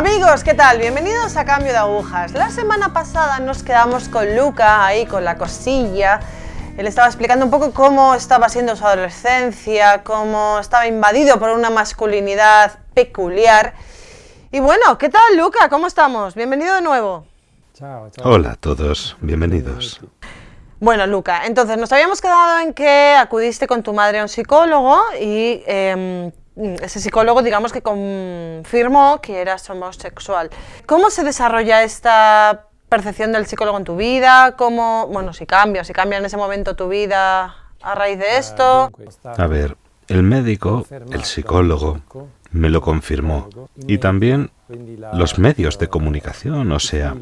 Amigos, ¿qué tal? Bienvenidos a Cambio de Agujas. La semana pasada nos quedamos con Luca ahí con la cosilla. Él estaba explicando un poco cómo estaba siendo su adolescencia, cómo estaba invadido por una masculinidad peculiar. Y bueno, ¿qué tal Luca? ¿Cómo estamos? Bienvenido de nuevo. Hola a todos, bienvenidos. Bueno, Luca, entonces nos habíamos quedado en que acudiste con tu madre a un psicólogo y em, ese psicólogo, digamos que confirmó que eras homosexual. ¿Cómo se desarrolla esta percepción del psicólogo en tu vida? ¿Cómo, bueno, si cambia, si cambia en ese momento tu vida a raíz de esto? A ver, el médico, el psicólogo, me lo confirmó. Y también los medios de comunicación, o sea,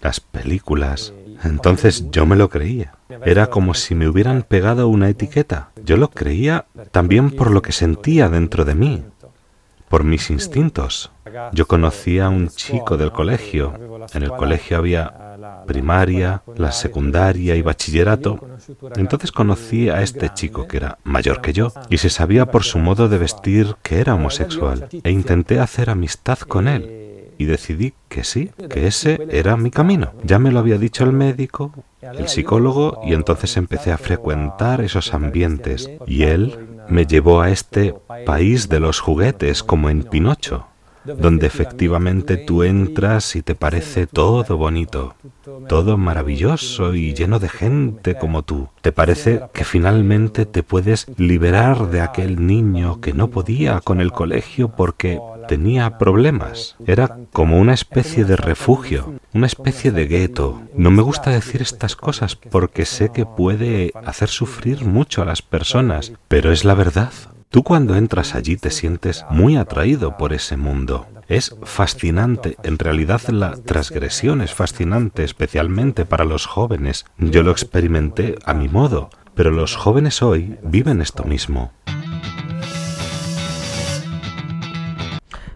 las películas. Entonces yo me lo creía. Era como si me hubieran pegado una etiqueta. Yo lo creía también por lo que sentía dentro de mí, por mis instintos. Yo conocía a un chico del colegio. En el colegio había primaria, la secundaria y bachillerato. Entonces conocí a este chico que era mayor que yo y se sabía por su modo de vestir que era homosexual e intenté hacer amistad con él y decidí que sí, que ese era mi camino. Ya me lo había dicho el médico, el psicólogo y entonces empecé a frecuentar esos ambientes y él me llevó a este país de los juguetes como en Pinocho donde efectivamente tú entras y te parece todo bonito, todo maravilloso y lleno de gente como tú. Te parece que finalmente te puedes liberar de aquel niño que no podía con el colegio porque tenía problemas. Era como una especie de refugio, una especie de gueto. No me gusta decir estas cosas porque sé que puede hacer sufrir mucho a las personas, pero es la verdad. Tú cuando entras allí te sientes muy atraído por ese mundo. Es fascinante, en realidad la transgresión es fascinante, especialmente para los jóvenes. Yo lo experimenté a mi modo, pero los jóvenes hoy viven esto mismo.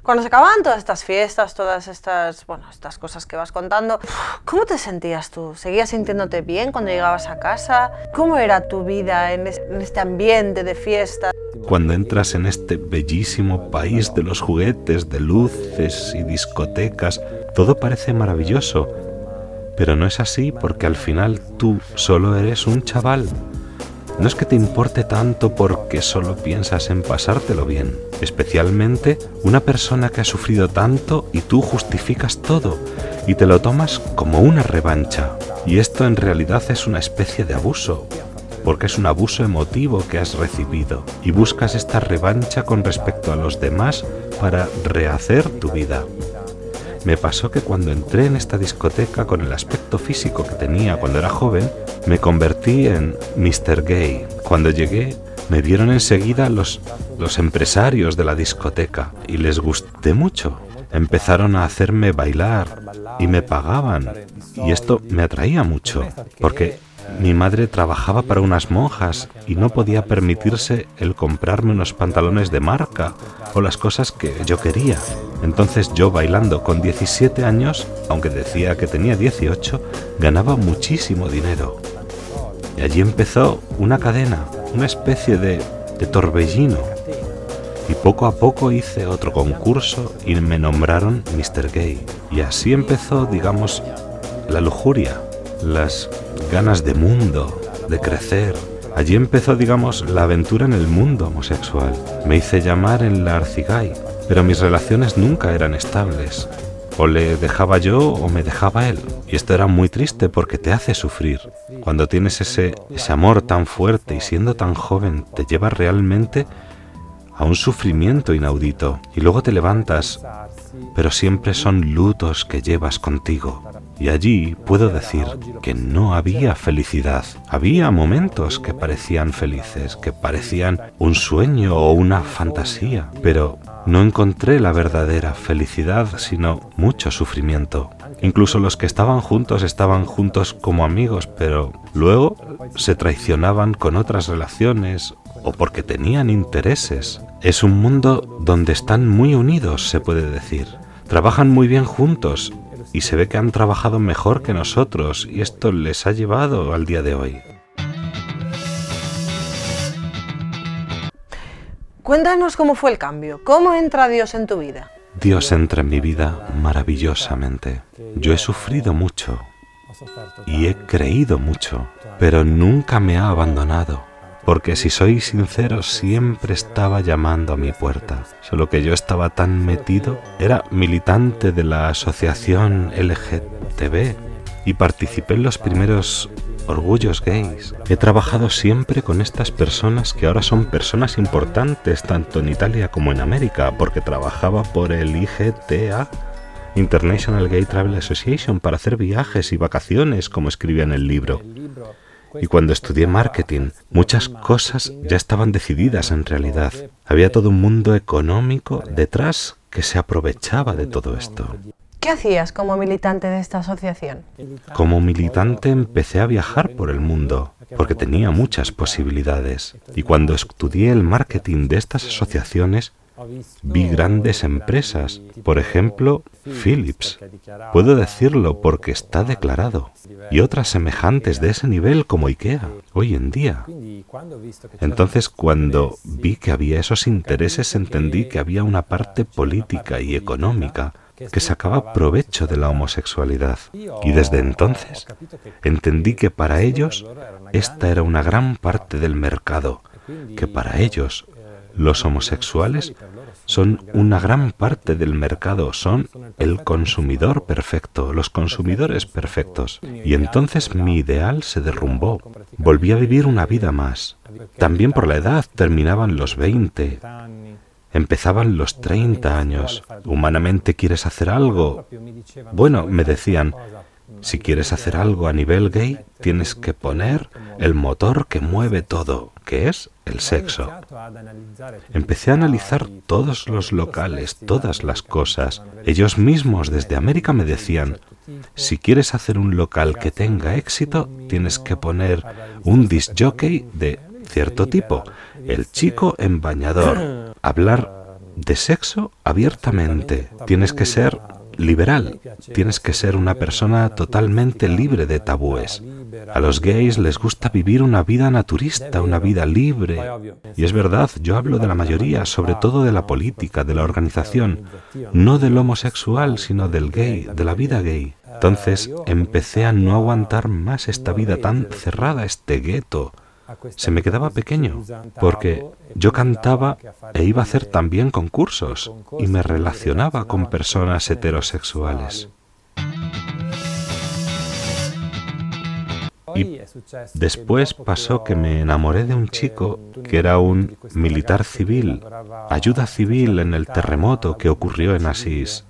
Cuando se acababan todas estas fiestas, todas estas, bueno, estas cosas que vas contando, ¿cómo te sentías tú? ¿Seguías sintiéndote bien cuando llegabas a casa? ¿Cómo era tu vida en este ambiente de fiesta? Cuando entras en este bellísimo país de los juguetes, de luces y discotecas, todo parece maravilloso. Pero no es así porque al final tú solo eres un chaval no es que te importe tanto porque solo piensas en pasártelo bien, especialmente una persona que ha sufrido tanto y tú justificas todo y te lo tomas como una revancha. Y esto en realidad es una especie de abuso, porque es un abuso emotivo que has recibido y buscas esta revancha con respecto a los demás para rehacer tu vida. Me pasó que cuando entré en esta discoteca con el aspecto físico que tenía cuando era joven, me convertí en Mr. Gay. Cuando llegué, me vieron enseguida los, los empresarios de la discoteca y les gusté mucho. Empezaron a hacerme bailar y me pagaban. Y esto me atraía mucho, porque mi madre trabajaba para unas monjas y no podía permitirse el comprarme unos pantalones de marca o las cosas que yo quería. Entonces yo bailando con 17 años, aunque decía que tenía 18, ganaba muchísimo dinero. Y allí empezó una cadena, una especie de, de torbellino. Y poco a poco hice otro concurso y me nombraron Mr. Gay. Y así empezó, digamos, la lujuria, las ganas de mundo, de crecer. Allí empezó, digamos, la aventura en el mundo homosexual. Me hice llamar en la Arcigay, pero mis relaciones nunca eran estables. O le dejaba yo o me dejaba él. Y esto era muy triste porque te hace sufrir. Cuando tienes ese, ese amor tan fuerte y siendo tan joven, te lleva realmente a un sufrimiento inaudito. Y luego te levantas, pero siempre son lutos que llevas contigo. Y allí puedo decir que no había felicidad. Había momentos que parecían felices, que parecían un sueño o una fantasía, pero no encontré la verdadera felicidad, sino mucho sufrimiento. Incluso los que estaban juntos estaban juntos como amigos, pero luego se traicionaban con otras relaciones o porque tenían intereses. Es un mundo donde están muy unidos, se puede decir. Trabajan muy bien juntos y se ve que han trabajado mejor que nosotros y esto les ha llevado al día de hoy. Cuéntanos cómo fue el cambio, cómo entra Dios en tu vida. Dios entra en mi vida maravillosamente. Yo he sufrido mucho y he creído mucho, pero nunca me ha abandonado porque si soy sincero siempre estaba llamando a mi puerta, solo que yo estaba tan metido, era militante de la asociación LGTB y participé en los primeros orgullos gays. He trabajado siempre con estas personas que ahora son personas importantes tanto en Italia como en América, porque trabajaba por el IGTA, International Gay Travel Association, para hacer viajes y vacaciones, como escribía en el libro. Y cuando estudié marketing, muchas cosas ya estaban decididas en realidad. Había todo un mundo económico detrás que se aprovechaba de todo esto. ¿Qué hacías como militante de esta asociación? Como militante empecé a viajar por el mundo, porque tenía muchas posibilidades. Y cuando estudié el marketing de estas asociaciones, Vi grandes empresas, por ejemplo, Philips. Puedo decirlo porque está declarado. Y otras semejantes de ese nivel como IKEA, hoy en día. Entonces, cuando vi que había esos intereses, entendí que había una parte política y económica que sacaba provecho de la homosexualidad. Y desde entonces entendí que para ellos esta era una gran parte del mercado, que para ellos los homosexuales son una gran parte del mercado, son el consumidor perfecto, los consumidores perfectos. Y entonces mi ideal se derrumbó. Volví a vivir una vida más. También por la edad terminaban los 20, empezaban los 30 años. ¿Humanamente quieres hacer algo? Bueno, me decían, si quieres hacer algo a nivel gay, tienes que poner el motor que mueve todo, que es el sexo. Empecé a analizar todos los locales, todas las cosas. Ellos mismos desde América me decían, si quieres hacer un local que tenga éxito, tienes que poner un disc jockey de cierto tipo, el chico en bañador, hablar de sexo abiertamente, tienes que ser liberal. Tienes que ser una persona totalmente libre de tabúes. A los gays les gusta vivir una vida naturista, una vida libre. Y es verdad, yo hablo de la mayoría, sobre todo de la política, de la organización, no del homosexual, sino del gay, de la vida gay. Entonces empecé a no aguantar más esta vida tan cerrada, este gueto se me quedaba pequeño, porque yo cantaba e iba a hacer también concursos y me relacionaba con personas heterosexuales. Después pasó que me enamoré de un chico que era un militar civil, ayuda civil en el terremoto que ocurrió en Asís,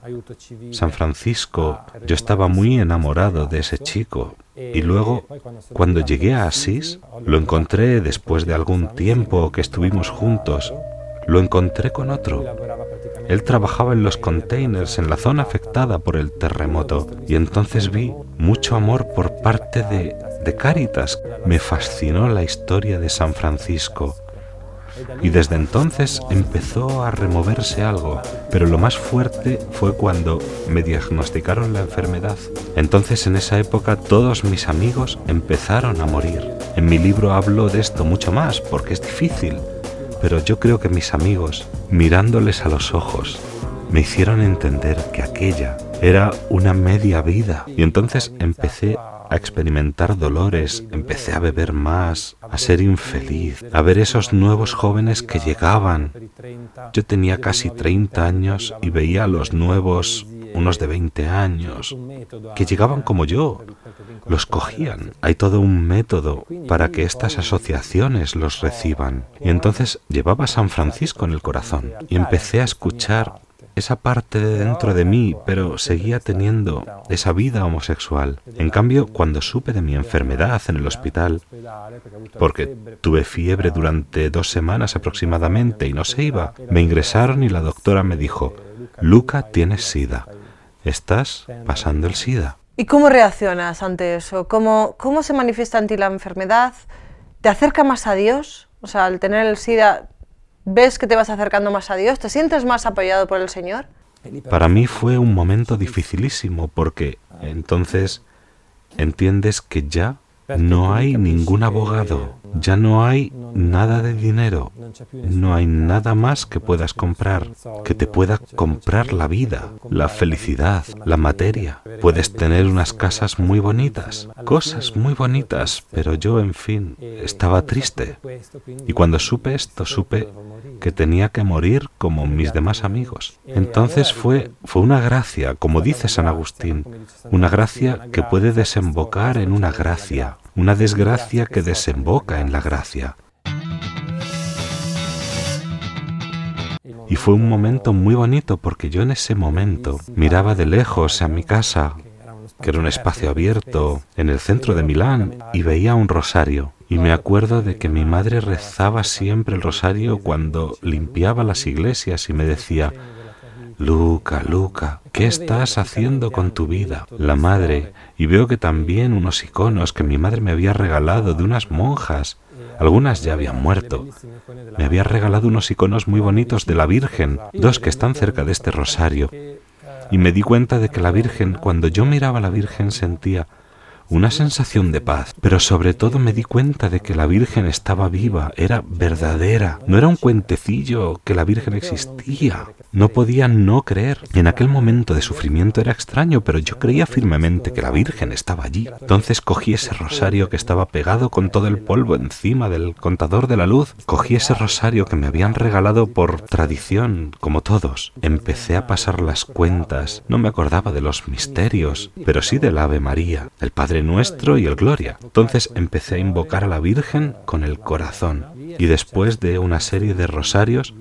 San Francisco. Yo estaba muy enamorado de ese chico. Y luego, cuando llegué a Asís, lo encontré después de algún tiempo que estuvimos juntos. Lo encontré con otro. Él trabajaba en los containers en la zona afectada por el terremoto y entonces vi mucho amor por parte de de Cáritas. Me fascinó la historia de San Francisco. Y desde entonces empezó a removerse algo, pero lo más fuerte fue cuando me diagnosticaron la enfermedad. Entonces en esa época todos mis amigos empezaron a morir. En mi libro hablo de esto mucho más porque es difícil, pero yo creo que mis amigos, mirándoles a los ojos, me hicieron entender que aquella era una media vida. Y entonces empecé a experimentar dolores, empecé a beber más, a ser infeliz, a ver esos nuevos jóvenes que llegaban. Yo tenía casi 30 años y veía a los nuevos, unos de 20 años, que llegaban como yo, los cogían. Hay todo un método para que estas asociaciones los reciban. Y entonces llevaba San Francisco en el corazón y empecé a escuchar esa parte de dentro de mí, pero seguía teniendo esa vida homosexual. En cambio, cuando supe de mi enfermedad en el hospital, porque tuve fiebre durante dos semanas aproximadamente y no se iba, me ingresaron y la doctora me dijo, Luca, tienes SIDA. Estás pasando el SIDA. ¿Y cómo reaccionas ante eso? ¿Cómo, ¿Cómo se manifiesta en ti la enfermedad? ¿Te acerca más a Dios? O sea, al tener el SIDA, ¿Ves que te vas acercando más a Dios? ¿Te sientes más apoyado por el Señor? Para mí fue un momento dificilísimo porque entonces entiendes que ya No hay ningún abogado, ya no hay nada de dinero, no hay nada más que puedas comprar, que te pueda comprar la vida, la felicidad, la materia. Puedes tener unas casas muy bonitas, cosas muy bonitas, pero yo, en fin, estaba triste. Y cuando supe esto, supe que tenía que morir como mis demás amigos. Entonces fue, fue una gracia, como dice San Agustín, una gracia que puede desembocar en una gracia, una desgracia que desemboca en la gracia. Y fue un momento muy bonito porque yo en ese momento miraba de lejos a mi casa, que era un espacio abierto en el centro de Milán, y veía un rosario. Y me acuerdo de que mi madre rezaba siempre el rosario cuando limpiaba las iglesias y me decía, Luca, Luca, ¿qué estás haciendo con tu vida? La madre, y veo que también unos iconos que mi madre me había regalado de unas monjas. Algunas ya habían muerto. Me había regalado unos iconos muy bonitos de la Virgen, dos que están cerca de este rosario. Y me di cuenta de que la Virgen, cuando yo miraba a la Virgen, sentía una sensación de paz, pero sobre todo me di cuenta de que la Virgen estaba viva, era verdadera, no era un cuentecillo que la Virgen existía. No podía no creer. En aquel momento de sufrimiento era extraño, pero yo creía firmemente que la Virgen estaba allí. Entonces cogí ese rosario que estaba pegado con todo el polvo encima del contador de la luz, cogí ese rosario que me habían regalado por tradición, como todos. Empecé a pasar las cuentas, no me acordaba de los misterios, pero sí del Ave María, el Padre Nuestro y el Gloria. Entonces empecé a invocar a la Virgen con el corazón. Y después de una serie de rosarios,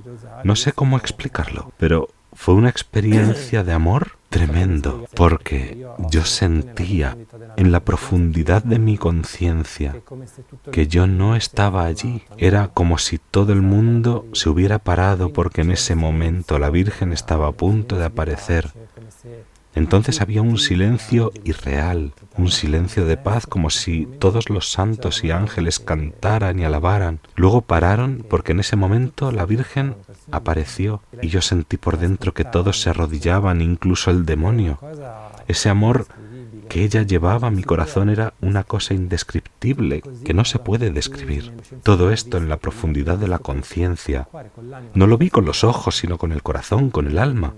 no sé cómo explicarlo, pero fue una experiencia de amor tremendo, porque yo sentía en la profundidad de mi conciencia que yo no estaba allí. Era como si todo el mundo se hubiera parado porque en ese momento la Virgen estaba a punto de aparecer entonces había un silencio irreal, un silencio de paz como si todos los santos y ángeles cantaran y alabaran. Luego pararon porque en ese momento la Virgen apareció y yo sentí por dentro que todos se arrodillaban, incluso el demonio. Ese amor que ella llevaba a mi corazón era una cosa indescriptible que no se puede describir. Todo esto en la profundidad de la conciencia. No lo vi con los ojos, sino con el corazón, con el alma.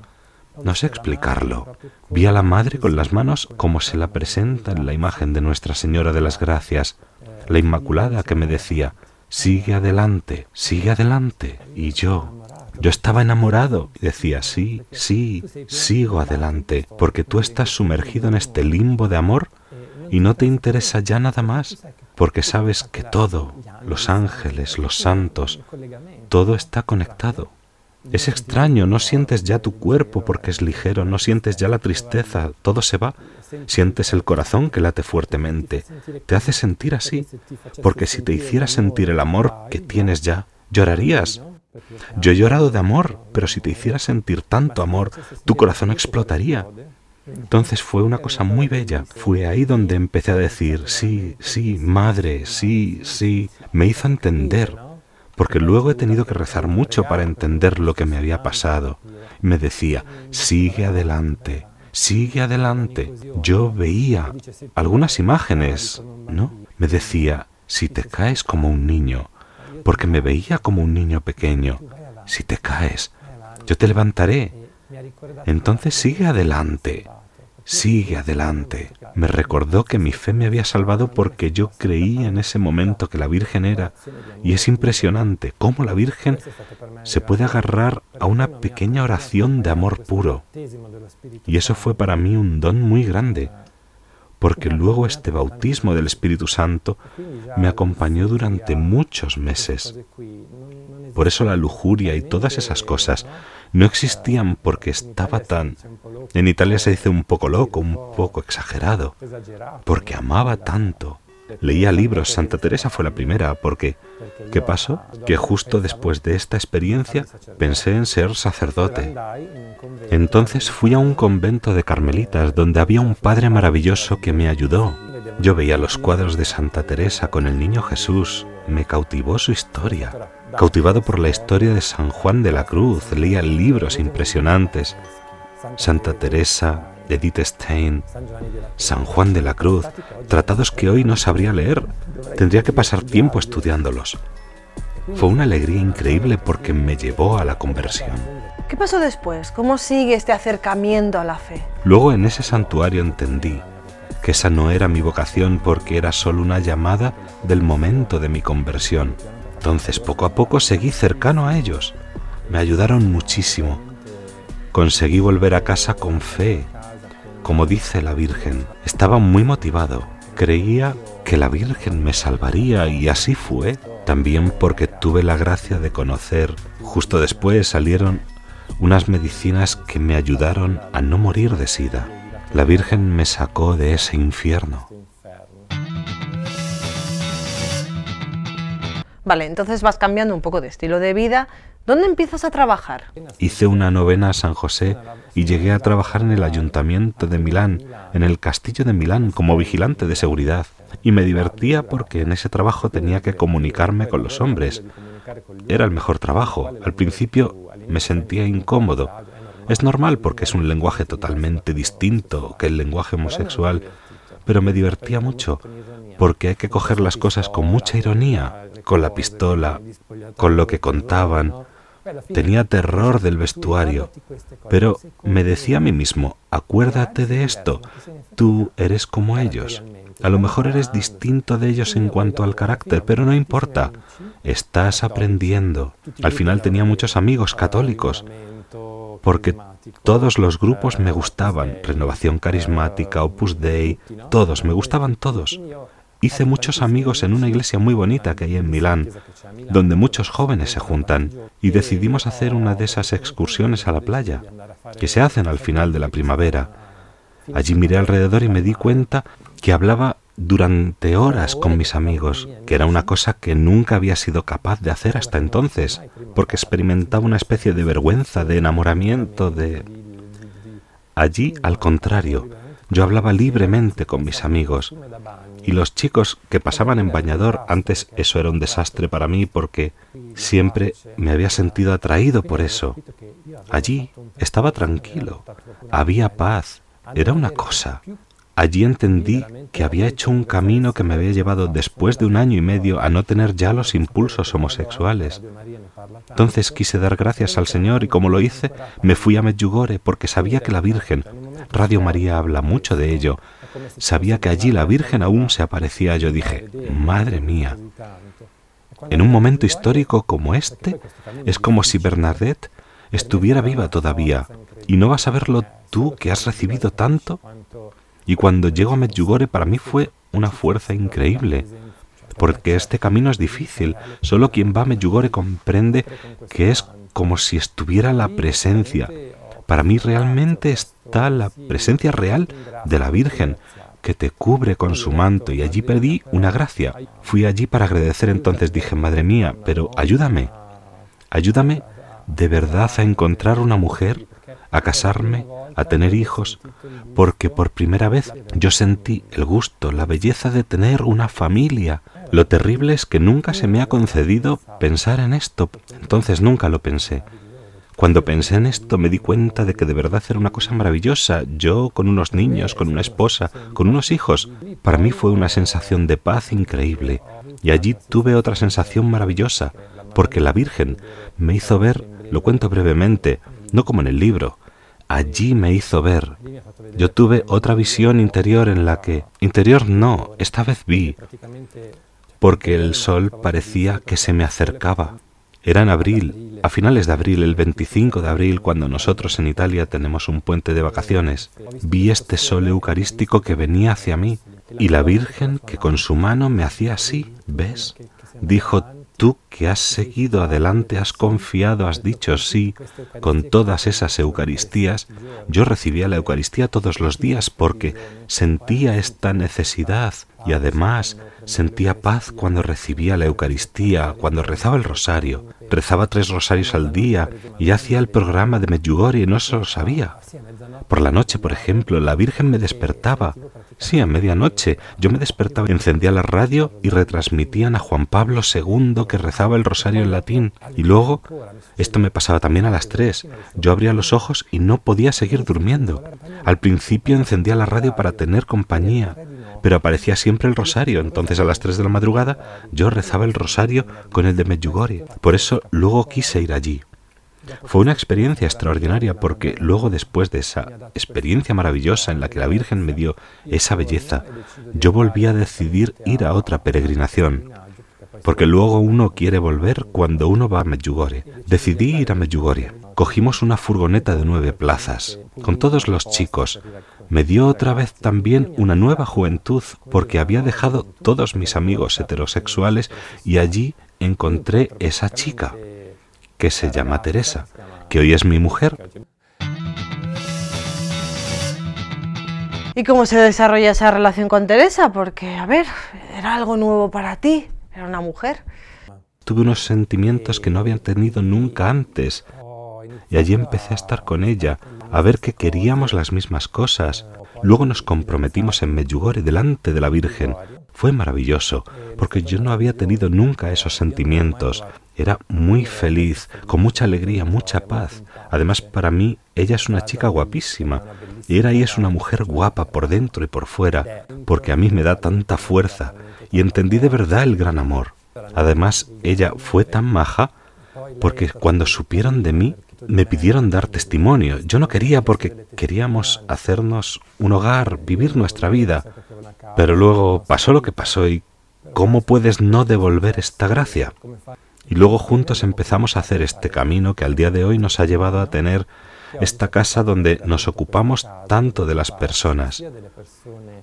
No sé explicarlo. Vi a la Madre con las manos como se la presenta en la imagen de Nuestra Señora de las Gracias, la Inmaculada que me decía, sigue adelante, sigue adelante. Y yo, yo estaba enamorado y decía, sí, sí, sigo adelante, porque tú estás sumergido en este limbo de amor y no te interesa ya nada más, porque sabes que todo, los ángeles, los santos, todo está conectado. Es extraño, no sientes ya tu cuerpo porque es ligero, no sientes ya la tristeza, todo se va. Sientes el corazón que late fuertemente. Te hace sentir así, porque si te hiciera sentir el amor que tienes ya, llorarías. Yo he llorado de amor, pero si te hiciera sentir tanto amor, tu corazón explotaría. Entonces fue una cosa muy bella. Fue ahí donde empecé a decir, sí, sí, madre, sí, sí. Me hizo entender porque luego he tenido que rezar mucho para entender lo que me había pasado. Me decía, sigue adelante, sigue adelante. Yo veía algunas imágenes, ¿no? Me decía, si te caes como un niño, porque me veía como un niño pequeño, si te caes, yo te levantaré. Entonces sigue adelante, Sigue adelante. Me recordó que mi fe me había salvado porque yo creí en ese momento que la Virgen era. Y es impresionante cómo la Virgen se puede agarrar a una pequeña oración de amor puro. Y eso fue para mí un don muy grande, porque luego este bautismo del Espíritu Santo me acompañó durante muchos meses. Por eso la lujuria y todas esas cosas no existían porque estaba tan... En Italia se dice un poco loco, un poco exagerado, porque amaba tanto. Leía libros, Santa Teresa fue la primera, porque ¿qué pasó? Que justo después de esta experiencia pensé en ser sacerdote. Entonces fui a un convento de carmelitas donde había un padre maravilloso que me ayudó. Yo veía los cuadros de Santa Teresa con el niño Jesús, me cautivó su historia. Cautivado por la historia de San Juan de la Cruz, leía libros impresionantes. Santa Teresa Edith Stein, San Juan de la Cruz, tratados que hoy no sabría leer. Tendría que pasar tiempo estudiándolos. Fue una alegría increíble porque me llevó a la conversión. ¿Qué pasó después? ¿Cómo sigue este acercamiento a la fe? Luego en ese santuario entendí que esa no era mi vocación porque era solo una llamada del momento de mi conversión. Entonces poco a poco seguí cercano a ellos. Me ayudaron muchísimo. Conseguí volver a casa con fe. Como dice la Virgen, estaba muy motivado. Creía que la Virgen me salvaría y así fue. También porque tuve la gracia de conocer. Justo después salieron unas medicinas que me ayudaron a no morir de sida. La Virgen me sacó de ese infierno. Vale, entonces vas cambiando un poco de estilo de vida. ¿Dónde empiezas a trabajar? Hice una novena a San José y llegué a trabajar en el ayuntamiento de Milán, en el castillo de Milán, como vigilante de seguridad. Y me divertía porque en ese trabajo tenía que comunicarme con los hombres. Era el mejor trabajo. Al principio me sentía incómodo. Es normal porque es un lenguaje totalmente distinto que el lenguaje homosexual, pero me divertía mucho porque hay que coger las cosas con mucha ironía, con la pistola, con lo que contaban. Tenía terror del vestuario, pero me decía a mí mismo, acuérdate de esto, tú eres como ellos. A lo mejor eres distinto de ellos en cuanto al carácter, pero no importa, estás aprendiendo. Al final tenía muchos amigos católicos, porque todos los grupos me gustaban, Renovación Carismática, Opus Dei, todos, me gustaban todos. Hice muchos amigos en una iglesia muy bonita que hay en Milán, donde muchos jóvenes se juntan, y decidimos hacer una de esas excursiones a la playa, que se hacen al final de la primavera. Allí miré alrededor y me di cuenta que hablaba durante horas con mis amigos, que era una cosa que nunca había sido capaz de hacer hasta entonces, porque experimentaba una especie de vergüenza, de enamoramiento, de... Allí, al contrario, yo hablaba libremente con mis amigos, y los chicos que pasaban en bañador, antes eso era un desastre para mí porque siempre me había sentido atraído por eso. Allí estaba tranquilo, había paz, era una cosa. Allí entendí que había hecho un camino que me había llevado después de un año y medio a no tener ya los impulsos homosexuales. Entonces quise dar gracias al Señor y como lo hice, me fui a Medjugorje porque sabía que la Virgen, Radio María habla mucho de ello, sabía que allí la Virgen aún se aparecía. Yo dije, madre mía, en un momento histórico como este, es como si Bernadette estuviera viva todavía. ¿Y no vas a verlo tú que has recibido tanto? Y cuando llego a Medjugorje para mí fue una fuerza increíble, porque este camino es difícil. Solo quien va a Medjugorje comprende que es como si estuviera la presencia. Para mí realmente está la presencia real de la Virgen que te cubre con su manto y allí perdí una gracia. Fui allí para agradecer entonces dije, Madre mía, pero ayúdame, ayúdame de verdad a encontrar una mujer, a casarme, a tener hijos, porque por primera vez yo sentí el gusto, la belleza de tener una familia. Lo terrible es que nunca se me ha concedido pensar en esto, entonces nunca lo pensé. Cuando pensé en esto me di cuenta de que de verdad era una cosa maravillosa. Yo con unos niños, con una esposa, con unos hijos. Para mí fue una sensación de paz increíble. Y allí tuve otra sensación maravillosa, porque la Virgen me hizo ver, lo cuento brevemente, no como en el libro, allí me hizo ver. Yo tuve otra visión interior en la que, interior no, esta vez vi, porque el sol parecía que se me acercaba. Era en abril, a finales de abril, el 25 de abril, cuando nosotros en Italia tenemos un puente de vacaciones. Vi este sol eucarístico que venía hacia mí y la Virgen que con su mano me hacía así, ¿ves? Dijo, tú que has seguido adelante, has confiado, has dicho sí, con todas esas Eucaristías, yo recibía la Eucaristía todos los días porque sentía esta necesidad y además sentía paz cuando recibía la Eucaristía, cuando rezaba el rosario. Rezaba tres rosarios al día y hacía el programa de Medjugorje y no se lo sabía. Por la noche, por ejemplo, la Virgen me despertaba Sí, a medianoche. Yo me despertaba, encendía la radio y retransmitían a Juan Pablo II que rezaba el rosario en latín. Y luego, esto me pasaba también a las tres. Yo abría los ojos y no podía seguir durmiendo. Al principio encendía la radio para tener compañía, pero aparecía siempre el rosario. Entonces a las tres de la madrugada yo rezaba el rosario con el de Medjugorje. Por eso luego quise ir allí. Fue una experiencia extraordinaria porque luego después de esa experiencia maravillosa en la que la Virgen me dio esa belleza, yo volví a decidir ir a otra peregrinación. Porque luego uno quiere volver cuando uno va a Medjugorje. Decidí ir a Medjugorje. Cogimos una furgoneta de nueve plazas, con todos los chicos. Me dio otra vez también una nueva juventud porque había dejado todos mis amigos heterosexuales y allí encontré esa chica que se llama Teresa, que hoy es mi mujer. ¿Y cómo se desarrolla esa relación con Teresa? Porque, a ver, era algo nuevo para ti, era una mujer. Tuve unos sentimientos que no había tenido nunca antes, y allí empecé a estar con ella, a ver que queríamos las mismas cosas. Luego nos comprometimos en Medjugorje delante de la Virgen. Fue maravilloso, porque yo no había tenido nunca esos sentimientos. Era muy feliz, con mucha alegría, mucha paz. Además, para mí, ella es una chica guapísima. Y era y es una mujer guapa por dentro y por fuera, porque a mí me da tanta fuerza. Y entendí de verdad el gran amor. Además, ella fue tan maja, porque cuando supieron de mí, me pidieron dar testimonio. Yo no quería porque queríamos hacernos un hogar, vivir nuestra vida. Pero luego pasó lo que pasó y ¿cómo puedes no devolver esta gracia? Y luego juntos empezamos a hacer este camino que al día de hoy nos ha llevado a tener esta casa donde nos ocupamos tanto de las personas.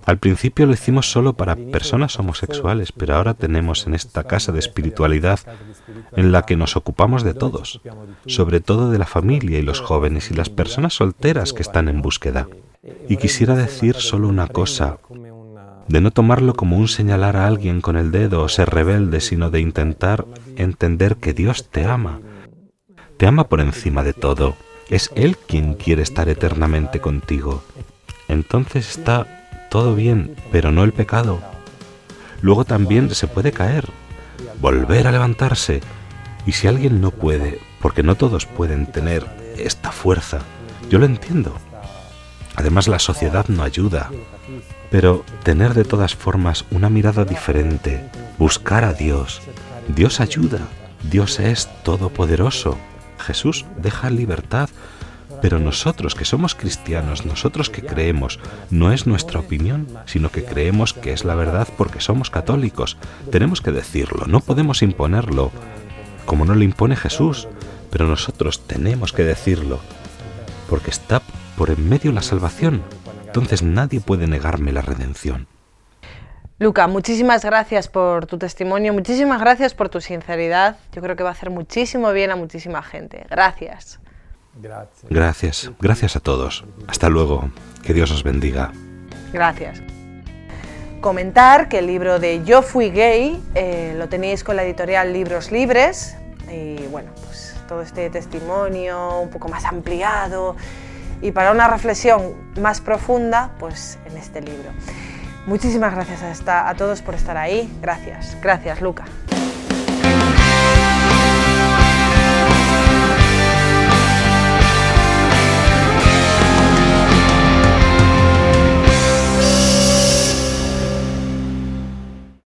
Al principio lo hicimos solo para personas homosexuales, pero ahora tenemos en esta casa de espiritualidad en la que nos ocupamos de todos, sobre todo de la familia y los jóvenes y las personas solteras que están en búsqueda. Y quisiera decir solo una cosa, de no tomarlo como un señalar a alguien con el dedo o ser rebelde, sino de intentar entender que Dios te ama. Te ama por encima de todo. Es Él quien quiere estar eternamente contigo. Entonces está todo bien, pero no el pecado. Luego también se puede caer, volver a levantarse. Y si alguien no puede, porque no todos pueden tener esta fuerza, yo lo entiendo. Además la sociedad no ayuda, pero tener de todas formas una mirada diferente, buscar a Dios. Dios ayuda, Dios es todopoderoso. Jesús deja libertad, pero nosotros que somos cristianos, nosotros que creemos, no es nuestra opinión, sino que creemos que es la verdad porque somos católicos. Tenemos que decirlo, no podemos imponerlo, como no lo impone Jesús, pero nosotros tenemos que decirlo, porque está por en medio la salvación, entonces nadie puede negarme la redención. Luca, muchísimas gracias por tu testimonio, muchísimas gracias por tu sinceridad. Yo creo que va a hacer muchísimo bien a muchísima gente. Gracias. Gracias, gracias a todos. Hasta luego. Que Dios os bendiga. Gracias. Comentar que el libro de Yo fui gay eh, lo tenéis con la editorial Libros Libres y bueno, pues todo este testimonio un poco más ampliado y para una reflexión más profunda, pues en este libro. Muchísimas gracias a, a todos por estar ahí. Gracias. Gracias, Luca.